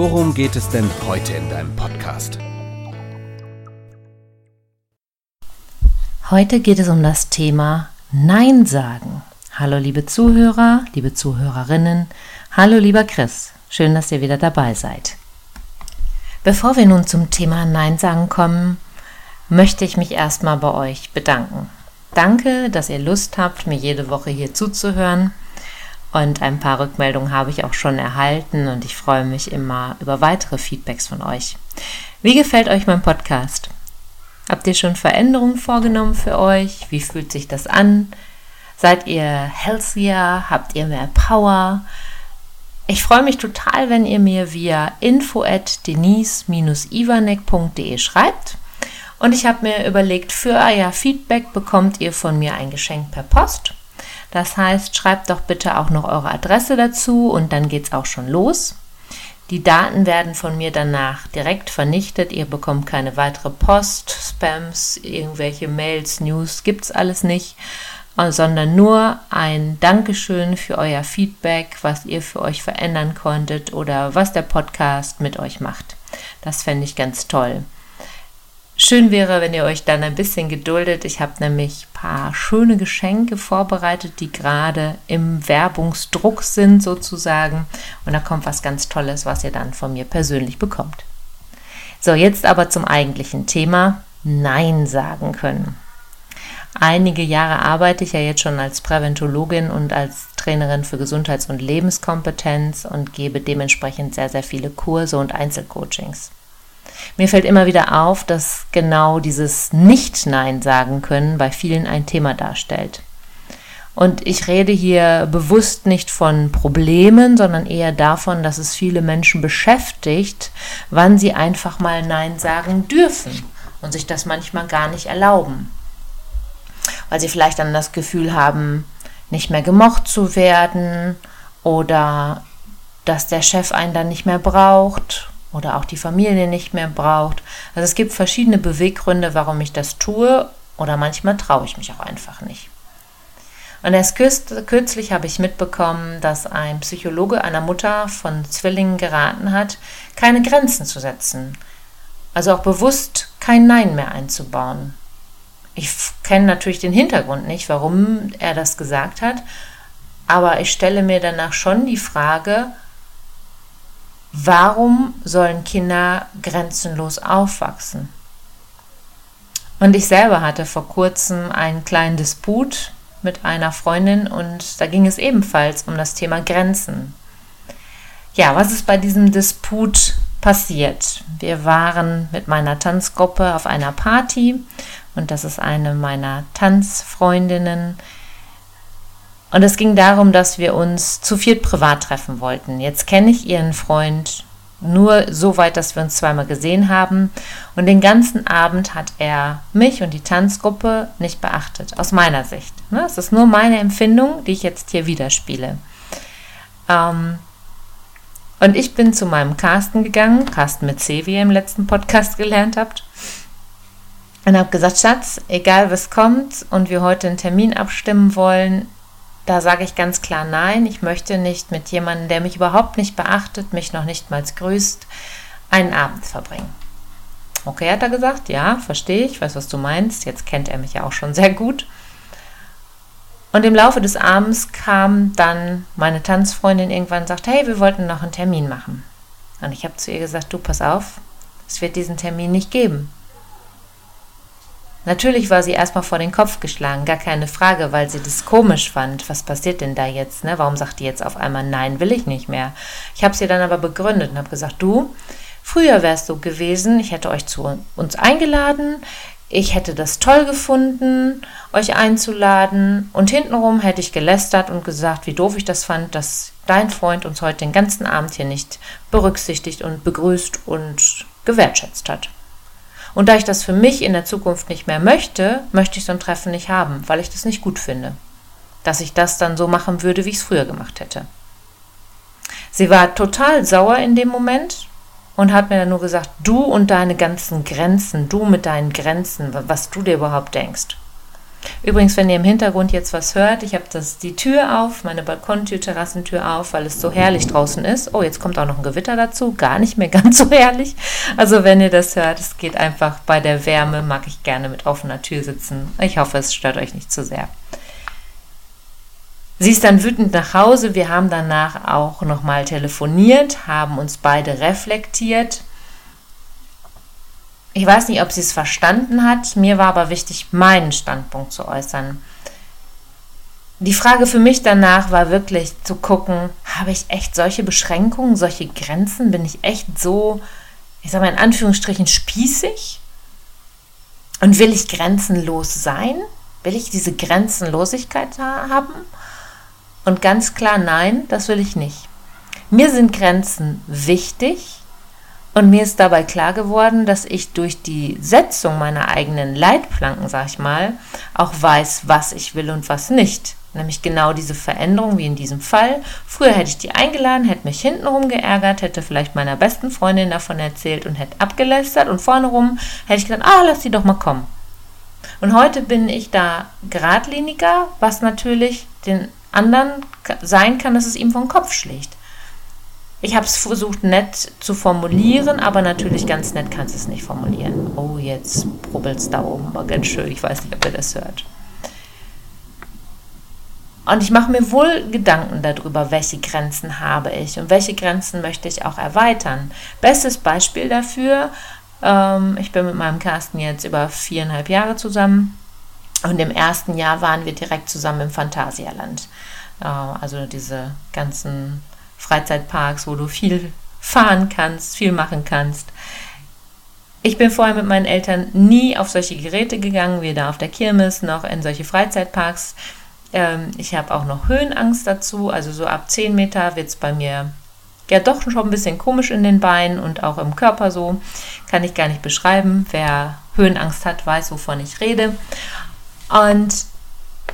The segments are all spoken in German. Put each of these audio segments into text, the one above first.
worum geht es denn heute in deinem Podcast? Heute geht es um das Thema Nein sagen. Hallo liebe Zuhörer, liebe Zuhörerinnen, hallo lieber Chris, schön, dass ihr wieder dabei seid. Bevor wir nun zum Thema Nein sagen kommen, möchte ich mich erstmal bei euch bedanken. Danke, dass ihr Lust habt, mir jede Woche hier zuzuhören. Und ein paar Rückmeldungen habe ich auch schon erhalten und ich freue mich immer über weitere Feedbacks von euch. Wie gefällt euch mein Podcast? Habt ihr schon Veränderungen vorgenommen für euch? Wie fühlt sich das an? Seid ihr healthier? Habt ihr mehr Power? Ich freue mich total, wenn ihr mir via info at denise-ivanek.de schreibt. Und ich habe mir überlegt, für euer Feedback bekommt ihr von mir ein Geschenk per Post. Das heißt, schreibt doch bitte auch noch eure Adresse dazu und dann geht es auch schon los. Die Daten werden von mir danach direkt vernichtet. Ihr bekommt keine weitere Post, Spams, irgendwelche Mails, News, gibt es alles nicht. Sondern nur ein Dankeschön für euer Feedback, was ihr für euch verändern konntet oder was der Podcast mit euch macht. Das fände ich ganz toll. Schön wäre, wenn ihr euch dann ein bisschen geduldet. Ich habe nämlich ein paar schöne Geschenke vorbereitet, die gerade im Werbungsdruck sind sozusagen. Und da kommt was ganz Tolles, was ihr dann von mir persönlich bekommt. So, jetzt aber zum eigentlichen Thema. Nein sagen können. Einige Jahre arbeite ich ja jetzt schon als Präventologin und als Trainerin für Gesundheits- und Lebenskompetenz und gebe dementsprechend sehr, sehr viele Kurse und Einzelcoachings. Mir fällt immer wieder auf, dass genau dieses Nicht-Nein sagen können bei vielen ein Thema darstellt. Und ich rede hier bewusst nicht von Problemen, sondern eher davon, dass es viele Menschen beschäftigt, wann sie einfach mal Nein sagen dürfen und sich das manchmal gar nicht erlauben weil sie vielleicht dann das Gefühl haben, nicht mehr gemocht zu werden oder dass der Chef einen dann nicht mehr braucht oder auch die Familie nicht mehr braucht. Also es gibt verschiedene Beweggründe, warum ich das tue oder manchmal traue ich mich auch einfach nicht. Und erst kürzlich habe ich mitbekommen, dass ein Psychologe einer Mutter von Zwillingen geraten hat, keine Grenzen zu setzen. Also auch bewusst kein Nein mehr einzubauen. Ich kenne natürlich den Hintergrund nicht, warum er das gesagt hat, aber ich stelle mir danach schon die Frage, warum sollen Kinder grenzenlos aufwachsen? Und ich selber hatte vor kurzem einen kleinen Disput mit einer Freundin und da ging es ebenfalls um das Thema Grenzen. Ja, was ist bei diesem Disput passiert? Wir waren mit meiner Tanzgruppe auf einer Party und das ist eine meiner Tanzfreundinnen. Und es ging darum, dass wir uns zu viert privat treffen wollten. Jetzt kenne ich ihren Freund nur so weit, dass wir uns zweimal gesehen haben. Und den ganzen Abend hat er mich und die Tanzgruppe nicht beachtet, aus meiner Sicht. Ne? Es ist nur meine Empfindung, die ich jetzt hier widerspiele. Ähm, und ich bin zu meinem Carsten gegangen, Carsten mit C, wie ihr im letzten Podcast gelernt habt und habe gesagt, Schatz, egal was kommt und wir heute einen Termin abstimmen wollen, da sage ich ganz klar nein. Ich möchte nicht mit jemandem, der mich überhaupt nicht beachtet, mich noch nicht mal grüßt, einen Abend verbringen. Okay, hat er gesagt, ja, verstehe ich, weiß, was du meinst. Jetzt kennt er mich ja auch schon sehr gut. Und im Laufe des Abends kam dann meine Tanzfreundin irgendwann und sagte, hey, wir wollten noch einen Termin machen. Und ich habe zu ihr gesagt, du pass auf, es wird diesen Termin nicht geben. Natürlich war sie erstmal vor den Kopf geschlagen, gar keine Frage, weil sie das komisch fand. Was passiert denn da jetzt? Ne? Warum sagt die jetzt auf einmal, nein, will ich nicht mehr? Ich habe sie dann aber begründet und habe gesagt, du, früher wärst du gewesen, ich hätte euch zu uns eingeladen, ich hätte das toll gefunden, euch einzuladen. Und hintenrum hätte ich gelästert und gesagt, wie doof ich das fand, dass dein Freund uns heute den ganzen Abend hier nicht berücksichtigt und begrüßt und gewertschätzt hat. Und da ich das für mich in der Zukunft nicht mehr möchte, möchte ich so ein Treffen nicht haben, weil ich das nicht gut finde. Dass ich das dann so machen würde, wie ich es früher gemacht hätte. Sie war total sauer in dem Moment und hat mir dann nur gesagt, du und deine ganzen Grenzen, du mit deinen Grenzen, was du dir überhaupt denkst. Übrigens, wenn ihr im Hintergrund jetzt was hört, ich habe die Tür auf, meine Balkontür, Terrassentür auf, weil es so herrlich draußen ist. Oh, jetzt kommt auch noch ein Gewitter dazu, gar nicht mehr ganz so herrlich. Also wenn ihr das hört, es geht einfach bei der Wärme, mag ich gerne mit offener Tür sitzen. Ich hoffe, es stört euch nicht zu sehr. Sie ist dann wütend nach Hause. Wir haben danach auch nochmal telefoniert, haben uns beide reflektiert. Ich weiß nicht, ob sie es verstanden hat. Mir war aber wichtig, meinen Standpunkt zu äußern. Die Frage für mich danach war wirklich zu gucken, habe ich echt solche Beschränkungen, solche Grenzen? Bin ich echt so, ich sage mal in Anführungsstrichen, spießig? Und will ich grenzenlos sein? Will ich diese Grenzenlosigkeit haben? Und ganz klar, nein, das will ich nicht. Mir sind Grenzen wichtig und mir ist dabei klar geworden, dass ich durch die Setzung meiner eigenen Leitplanken, sag ich mal, auch weiß, was ich will und was nicht. Nämlich genau diese Veränderung wie in diesem Fall. Früher hätte ich die eingeladen, hätte mich hintenrum geärgert, hätte vielleicht meiner besten Freundin davon erzählt und hätte abgelästert und vorne rum hätte ich gedacht, ah, lass sie doch mal kommen. Und heute bin ich da geradliniger, was natürlich den anderen sein kann, dass es ihm vom Kopf schlägt. Ich habe es versucht nett zu formulieren, aber natürlich ganz nett kannst du es nicht formulieren. Oh, jetzt brubbelt es da oben, war ganz schön. Ich weiß nicht, ob ihr das hört. Und ich mache mir wohl Gedanken darüber, welche Grenzen habe ich und welche Grenzen möchte ich auch erweitern. Bestes Beispiel dafür, ähm, ich bin mit meinem Carsten jetzt über viereinhalb Jahre zusammen und im ersten Jahr waren wir direkt zusammen im Phantasialand. Äh, also diese ganzen Freizeitparks, wo du viel fahren kannst, viel machen kannst. Ich bin vorher mit meinen Eltern nie auf solche Geräte gegangen, weder auf der Kirmes noch in solche Freizeitparks. Ähm, ich habe auch noch Höhenangst dazu, also so ab 10 Meter wird es bei mir ja doch schon ein bisschen komisch in den Beinen und auch im Körper so. Kann ich gar nicht beschreiben. Wer Höhenangst hat, weiß, wovon ich rede. Und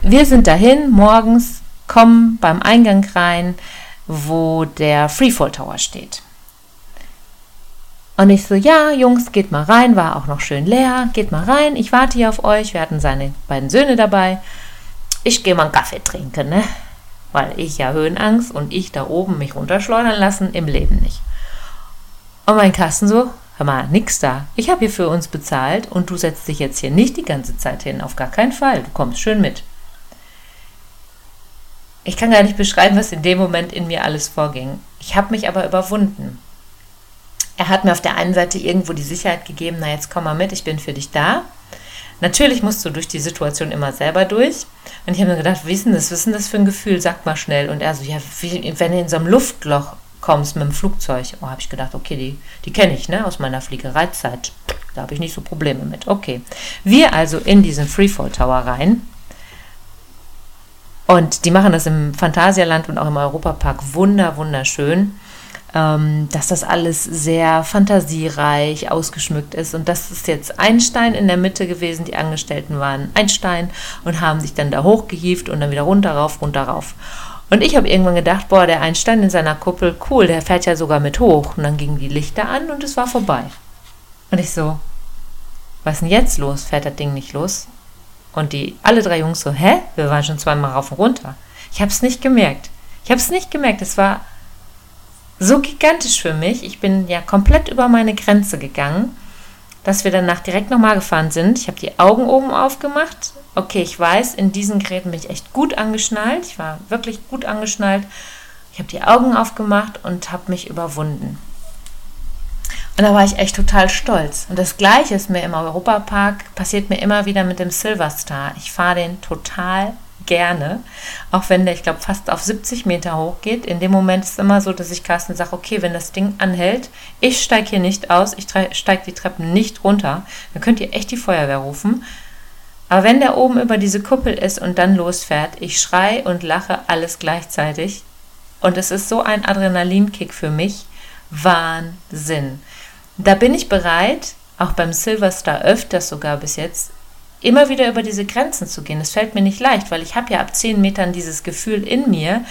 wir sind dahin morgens, kommen beim Eingang rein, wo der Freefall Tower steht. Und ich so, ja, Jungs, geht mal rein, war auch noch schön leer, geht mal rein, ich warte hier auf euch. Wir hatten seine beiden Söhne dabei. Ich gehe mal einen Kaffee trinken, ne? Weil ich ja Höhenangst und ich da oben mich runterschleudern lassen, im Leben nicht. Und mein Kasten so, Hör mal, nix da. Ich habe hier für uns bezahlt und du setzt dich jetzt hier nicht die ganze Zeit hin. Auf gar keinen Fall. Du kommst schön mit. Ich kann gar nicht beschreiben, was in dem Moment in mir alles vorging. Ich habe mich aber überwunden. Er hat mir auf der einen Seite irgendwo die Sicherheit gegeben, na jetzt komm mal mit, ich bin für dich da. Natürlich musst du durch die Situation immer selber durch. Und ich habe mir gedacht, denn das? Denn das für ein Gefühl? Sag mal schnell. Und er so, ja, wenn du in so einem Luftloch kommst mit dem Flugzeug. Oh, habe ich gedacht, okay, die, die kenne ich, ne, aus meiner Fliegereizeit. Da habe ich nicht so Probleme mit. Okay. Wir also in diesen Freefall Tower rein. Und die machen das im Phantasialand und auch im Europapark wunder, wunderschön. Ähm, dass das alles sehr fantasiereich ausgeschmückt ist. Und das ist jetzt Einstein in der Mitte gewesen. Die Angestellten waren Einstein und haben sich dann da hochgehieft und dann wieder runter, rauf, runter, rauf. Und ich habe irgendwann gedacht, boah, der Einstein in seiner Kuppel, cool, der fährt ja sogar mit hoch. Und dann gingen die Lichter an und es war vorbei. Und ich so, was ist denn jetzt los? Fährt das Ding nicht los? Und die, alle drei Jungs so, hä? Wir waren schon zweimal rauf und runter. Ich habe es nicht gemerkt. Ich habe es nicht gemerkt. Es war so gigantisch für mich. Ich bin ja komplett über meine Grenze gegangen, dass wir danach direkt nochmal gefahren sind. Ich habe die Augen oben aufgemacht, okay, ich weiß, in diesen Geräten bin ich echt gut angeschnallt. Ich war wirklich gut angeschnallt. Ich habe die Augen aufgemacht und habe mich überwunden. Und da war ich echt total stolz. Und das Gleiche ist mir im Europapark, passiert mir immer wieder mit dem Silver Star. Ich fahre den total gerne, auch wenn der, ich glaube, fast auf 70 Meter hoch geht. In dem Moment ist es immer so, dass ich Carsten sage, okay, wenn das Ding anhält, ich steige hier nicht aus, ich steige die Treppen nicht runter, dann könnt ihr echt die Feuerwehr rufen. Aber wenn der oben über diese Kuppel ist und dann losfährt, ich schrei und lache alles gleichzeitig. Und es ist so ein Adrenalinkick für mich. Wahnsinn. Da bin ich bereit, auch beim Silverstar öfters sogar bis jetzt, immer wieder über diese Grenzen zu gehen. Es fällt mir nicht leicht, weil ich habe ja ab 10 Metern dieses Gefühl in mir,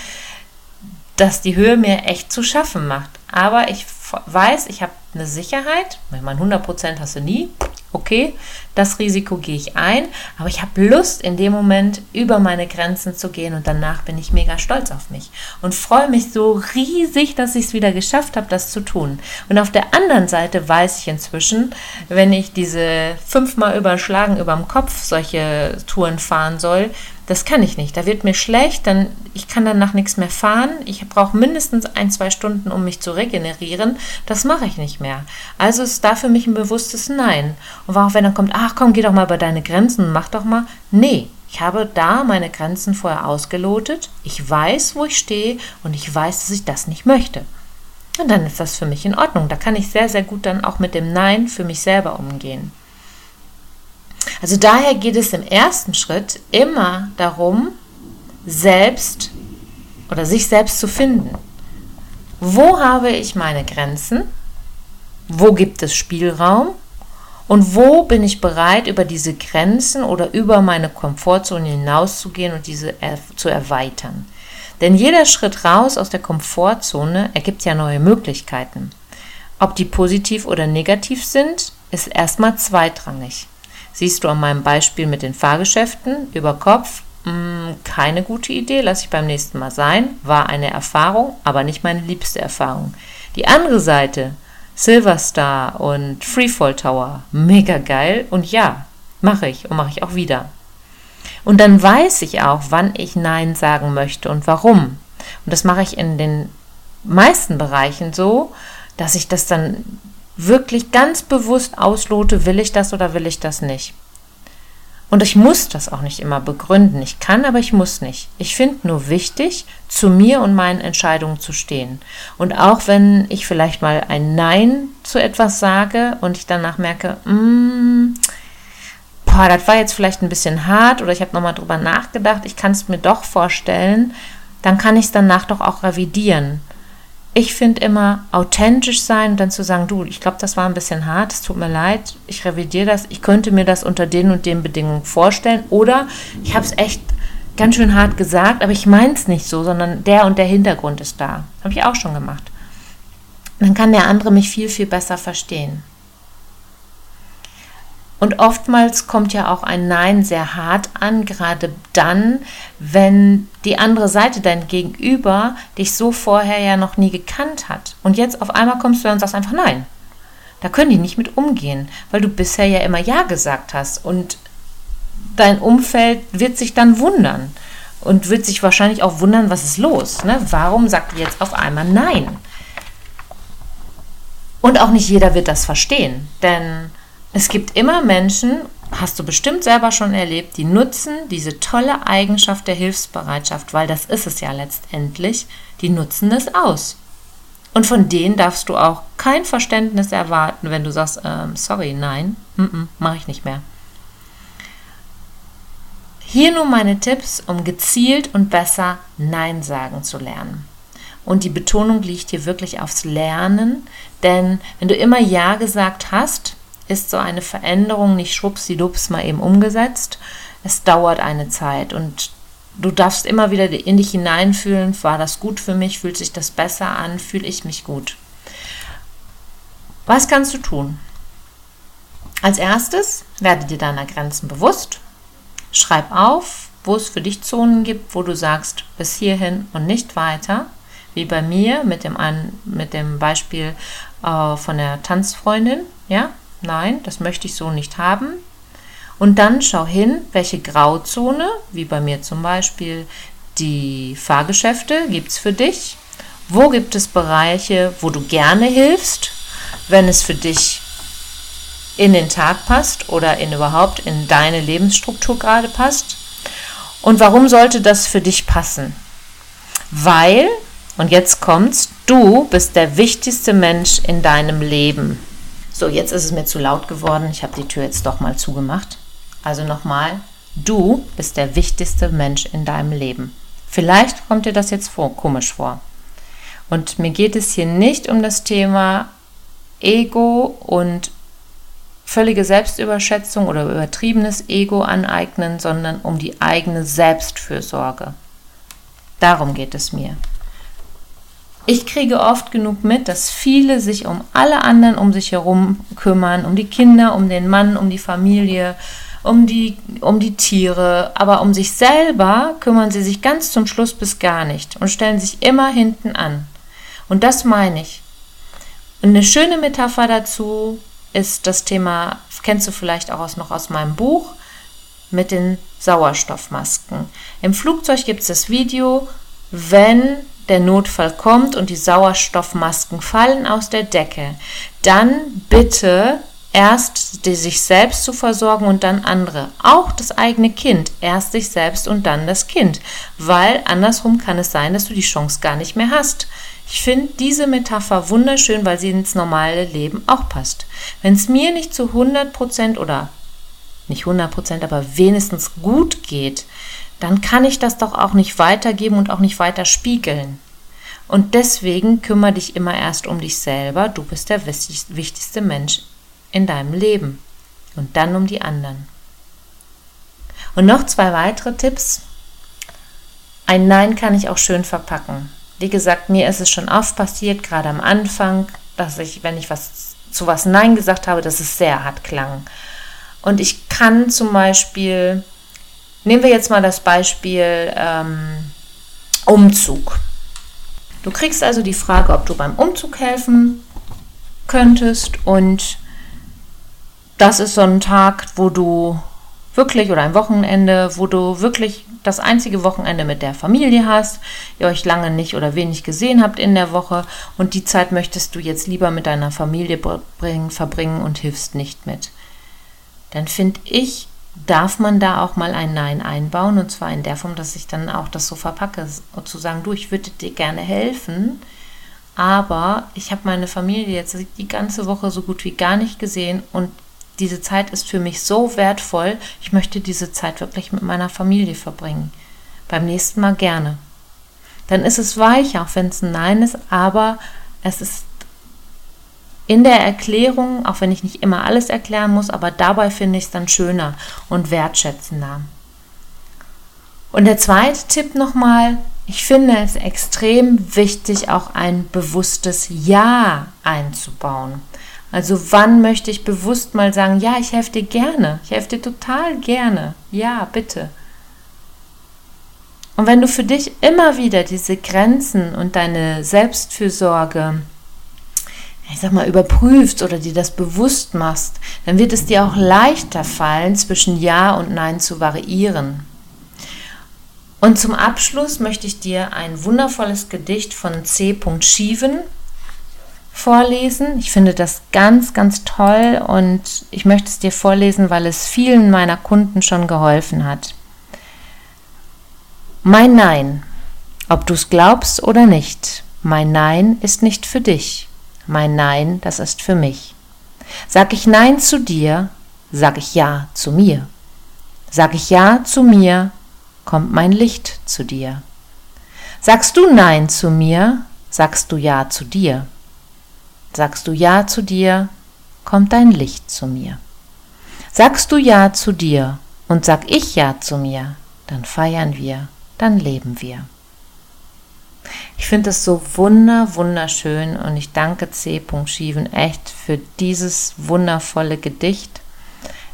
dass die Höhe mir echt zu schaffen macht. Aber ich weiß, ich habe eine Sicherheit. Ich meine, 100% hast du nie okay, das Risiko gehe ich ein, aber ich habe Lust in dem Moment über meine Grenzen zu gehen und danach bin ich mega stolz auf mich und freue mich so riesig, dass ich es wieder geschafft habe, das zu tun. Und auf der anderen Seite weiß ich inzwischen, wenn ich diese fünfmal überschlagen über dem Kopf solche Touren fahren soll, das kann ich nicht. Da wird mir schlecht, dann ich kann danach nichts mehr fahren. Ich brauche mindestens ein, zwei Stunden, um mich zu regenerieren. Das mache ich nicht mehr. Also ist da für mich ein bewusstes Nein. Und auch wenn dann kommt, ach komm, geh doch mal über deine Grenzen, mach doch mal. Nee, ich habe da meine Grenzen vorher ausgelotet. Ich weiß, wo ich stehe und ich weiß, dass ich das nicht möchte. Und dann ist das für mich in Ordnung. Da kann ich sehr, sehr gut dann auch mit dem Nein für mich selber umgehen. Also daher geht es im ersten Schritt immer darum, selbst oder sich selbst zu finden. Wo habe ich meine Grenzen? Wo gibt es Spielraum? Und wo bin ich bereit, über diese Grenzen oder über meine Komfortzone hinauszugehen und diese zu erweitern? Denn jeder Schritt raus aus der Komfortzone ergibt ja neue Möglichkeiten. Ob die positiv oder negativ sind, ist erstmal zweitrangig. Siehst du an meinem Beispiel mit den Fahrgeschäften über Kopf, mh, hm, keine gute Idee, lasse ich beim nächsten Mal sein, war eine Erfahrung, aber nicht meine liebste Erfahrung. Die andere Seite, Silverstar und Freefall Tower, mega geil und ja, mache ich und mache ich auch wieder. Und dann weiß ich auch, wann ich Nein sagen möchte und warum. Und das mache ich in den meisten Bereichen so, dass ich das dann wirklich ganz bewusst auslote, will ich das oder will ich das nicht. Und ich muss das auch nicht immer begründen. Ich kann, aber ich muss nicht. Ich finde nur wichtig, zu mir und meinen Entscheidungen zu stehen. Und auch wenn ich vielleicht mal ein Nein zu etwas sage und ich danach merke, mm, boah, das war jetzt vielleicht ein bisschen hart oder ich habe nochmal drüber nachgedacht, ich kann es mir doch vorstellen, dann kann ich es danach doch auch revidieren ich finde immer authentisch sein und dann zu sagen, du, ich glaube, das war ein bisschen hart, es tut mir leid, ich revidiere das, ich könnte mir das unter den und den Bedingungen vorstellen oder ich habe es echt ganz schön hart gesagt, aber ich meine es nicht so, sondern der und der Hintergrund ist da. Habe ich auch schon gemacht. Dann kann der andere mich viel, viel besser verstehen. Und oftmals kommt ja auch ein Nein sehr hart an, gerade dann, wenn die andere Seite, dein Gegenüber, dich so vorher ja noch nie gekannt hat. Und jetzt auf einmal kommst du und sagst einfach Nein. Da können die nicht mit umgehen, weil du bisher ja immer Ja gesagt hast. Und dein Umfeld wird sich dann wundern und wird sich wahrscheinlich auch wundern, was ist los. Ne? Warum sagt ihr jetzt auf einmal Nein? Und auch nicht jeder wird das verstehen, denn es gibt immer Menschen, hast du bestimmt selber schon erlebt, die nutzen diese tolle Eigenschaft der Hilfsbereitschaft, weil das ist es ja letztendlich, die nutzen es aus. Und von denen darfst du auch kein Verständnis erwarten, wenn du sagst, ähm, sorry, nein, mache ich nicht mehr. Hier nun meine Tipps, um gezielt und besser Nein sagen zu lernen. Und die Betonung liegt hier wirklich aufs Lernen, denn wenn du immer Ja gesagt hast, ist so eine Veränderung nicht schwuppsidups mal eben umgesetzt. Es dauert eine Zeit und du darfst immer wieder in dich hineinfühlen, war das gut für mich, fühlt sich das besser an, fühle ich mich gut. Was kannst du tun? Als erstes werde dir deiner Grenzen bewusst. Schreib auf, wo es für dich Zonen gibt, wo du sagst, bis hierhin und nicht weiter. Wie bei mir mit dem, mit dem Beispiel äh, von der Tanzfreundin. Ja, nein, das möchte ich so nicht haben. Und dann schau hin, welche Grauzone, wie bei mir zum Beispiel die Fahrgeschäfte, gibt es für dich. Wo gibt es Bereiche, wo du gerne hilfst, wenn es für dich in den Tag passt oder in überhaupt in deine Lebensstruktur gerade passt? Und warum sollte das für dich passen? Weil, und jetzt kommt's, du bist der wichtigste Mensch in deinem Leben. So, jetzt ist es mir zu laut geworden. Ich habe die Tür jetzt doch mal zugemacht. Also nochmal, du bist der wichtigste Mensch in deinem Leben. Vielleicht kommt dir das jetzt vor, komisch vor. Und mir geht es hier nicht um das Thema Ego und völlige Selbstüberschätzung oder übertriebenes Ego aneignen, sondern um die eigene Selbstfürsorge. Darum geht es mir. Ich kriege oft genug mit, dass viele sich um alle anderen um sich herum kümmern, um die Kinder, um den Mann, um die Familie, um die, um die Tiere, aber um sich selber kümmern sie sich ganz zum Schluss bis gar nicht und stellen sich immer hinten an. Und das meine ich. Eine schöne Metapher dazu ist das Thema, kennst du vielleicht auch aus, noch aus meinem Buch, mit den Sauerstoffmasken. Im Flugzeug gibt es das Video, wenn der Notfall kommt und die Sauerstoffmasken fallen aus der Decke, dann bitte erst die sich selbst zu versorgen und dann andere. Auch das eigene Kind. Erst sich selbst und dann das Kind. Weil andersrum kann es sein, dass du die Chance gar nicht mehr hast. Ich finde diese Metapher wunderschön, weil sie ins normale Leben auch passt. Wenn es mir nicht zu 100% oder nicht 100%, aber wenigstens gut geht, dann kann ich das doch auch nicht weitergeben und auch nicht weiter spiegeln. Und deswegen kümmere dich immer erst um dich selber. Du bist der wichtigste Mensch in deinem Leben und dann um die anderen. Und noch zwei weitere Tipps. Ein Nein kann ich auch schön verpacken. Wie gesagt, mir ist es schon oft passiert, gerade am Anfang, dass ich, wenn ich was zu was Nein gesagt habe, dass es sehr hart klang. Und ich kann zum Beispiel, nehmen wir jetzt mal das Beispiel ähm, Umzug. Du kriegst also die Frage, ob du beim Umzug helfen könntest und das ist so ein Tag, wo du wirklich oder ein Wochenende, wo du wirklich das einzige Wochenende mit der Familie hast, ihr euch lange nicht oder wenig gesehen habt in der Woche und die Zeit möchtest du jetzt lieber mit deiner Familie bringen, verbringen und hilfst nicht mit. Dann finde ich, darf man da auch mal ein Nein einbauen und zwar in der Form, dass ich dann auch das so verpacke und zu sagen, du, ich würde dir gerne helfen, aber ich habe meine Familie jetzt die ganze Woche so gut wie gar nicht gesehen und diese Zeit ist für mich so wertvoll, ich möchte diese Zeit wirklich mit meiner Familie verbringen. Beim nächsten Mal gerne. Dann ist es weich, auch wenn es ein Nein ist, aber es ist in der Erklärung, auch wenn ich nicht immer alles erklären muss, aber dabei finde ich es dann schöner und wertschätzender. Und der zweite Tipp nochmal, ich finde es extrem wichtig, auch ein bewusstes Ja einzubauen. Also wann möchte ich bewusst mal sagen, ja, ich helfe dir gerne, ich helfe dir total gerne, ja, bitte. Und wenn du für dich immer wieder diese Grenzen und deine Selbstfürsorge, ich sag mal, überprüfst oder dir das bewusst machst, dann wird es dir auch leichter fallen, zwischen Ja und Nein zu variieren. Und zum Abschluss möchte ich dir ein wundervolles Gedicht von C. Schieven vorlesen. Ich finde das ganz, ganz toll und ich möchte es dir vorlesen, weil es vielen meiner Kunden schon geholfen hat. Mein Nein, ob du es glaubst oder nicht, mein Nein ist nicht für dich. Mein Nein, das ist für mich. Sag ich Nein zu dir, sag ich Ja zu mir. Sag ich Ja zu mir, kommt mein Licht zu dir. Sagst du Nein zu mir, sagst du Ja zu dir. Sagst du Ja zu dir, kommt dein Licht zu mir. Sagst du Ja zu dir und sag ich Ja zu mir, dann feiern wir, dann leben wir. Ich finde es so wunder, wunderschön und ich danke C. Schieven echt für dieses wundervolle Gedicht.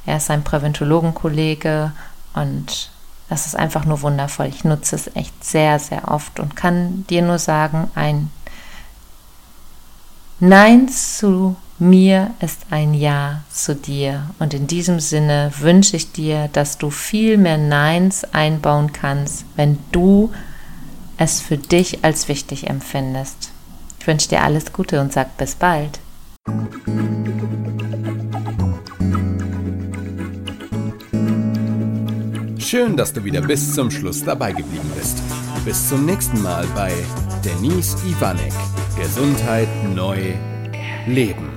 Er ist ein Präventologenkollege und das ist einfach nur wundervoll. Ich nutze es echt sehr, sehr oft und kann dir nur sagen, ein Nein zu mir ist ein Ja zu dir. Und in diesem Sinne wünsche ich dir, dass du viel mehr Neins einbauen kannst, wenn du es für dich als wichtig empfindest. Ich wünsche dir alles Gute und sag bis bald. Schön, dass du wieder bis zum Schluss dabei geblieben bist. Bis zum nächsten Mal bei Denise Ivanek. Gesundheit neu leben.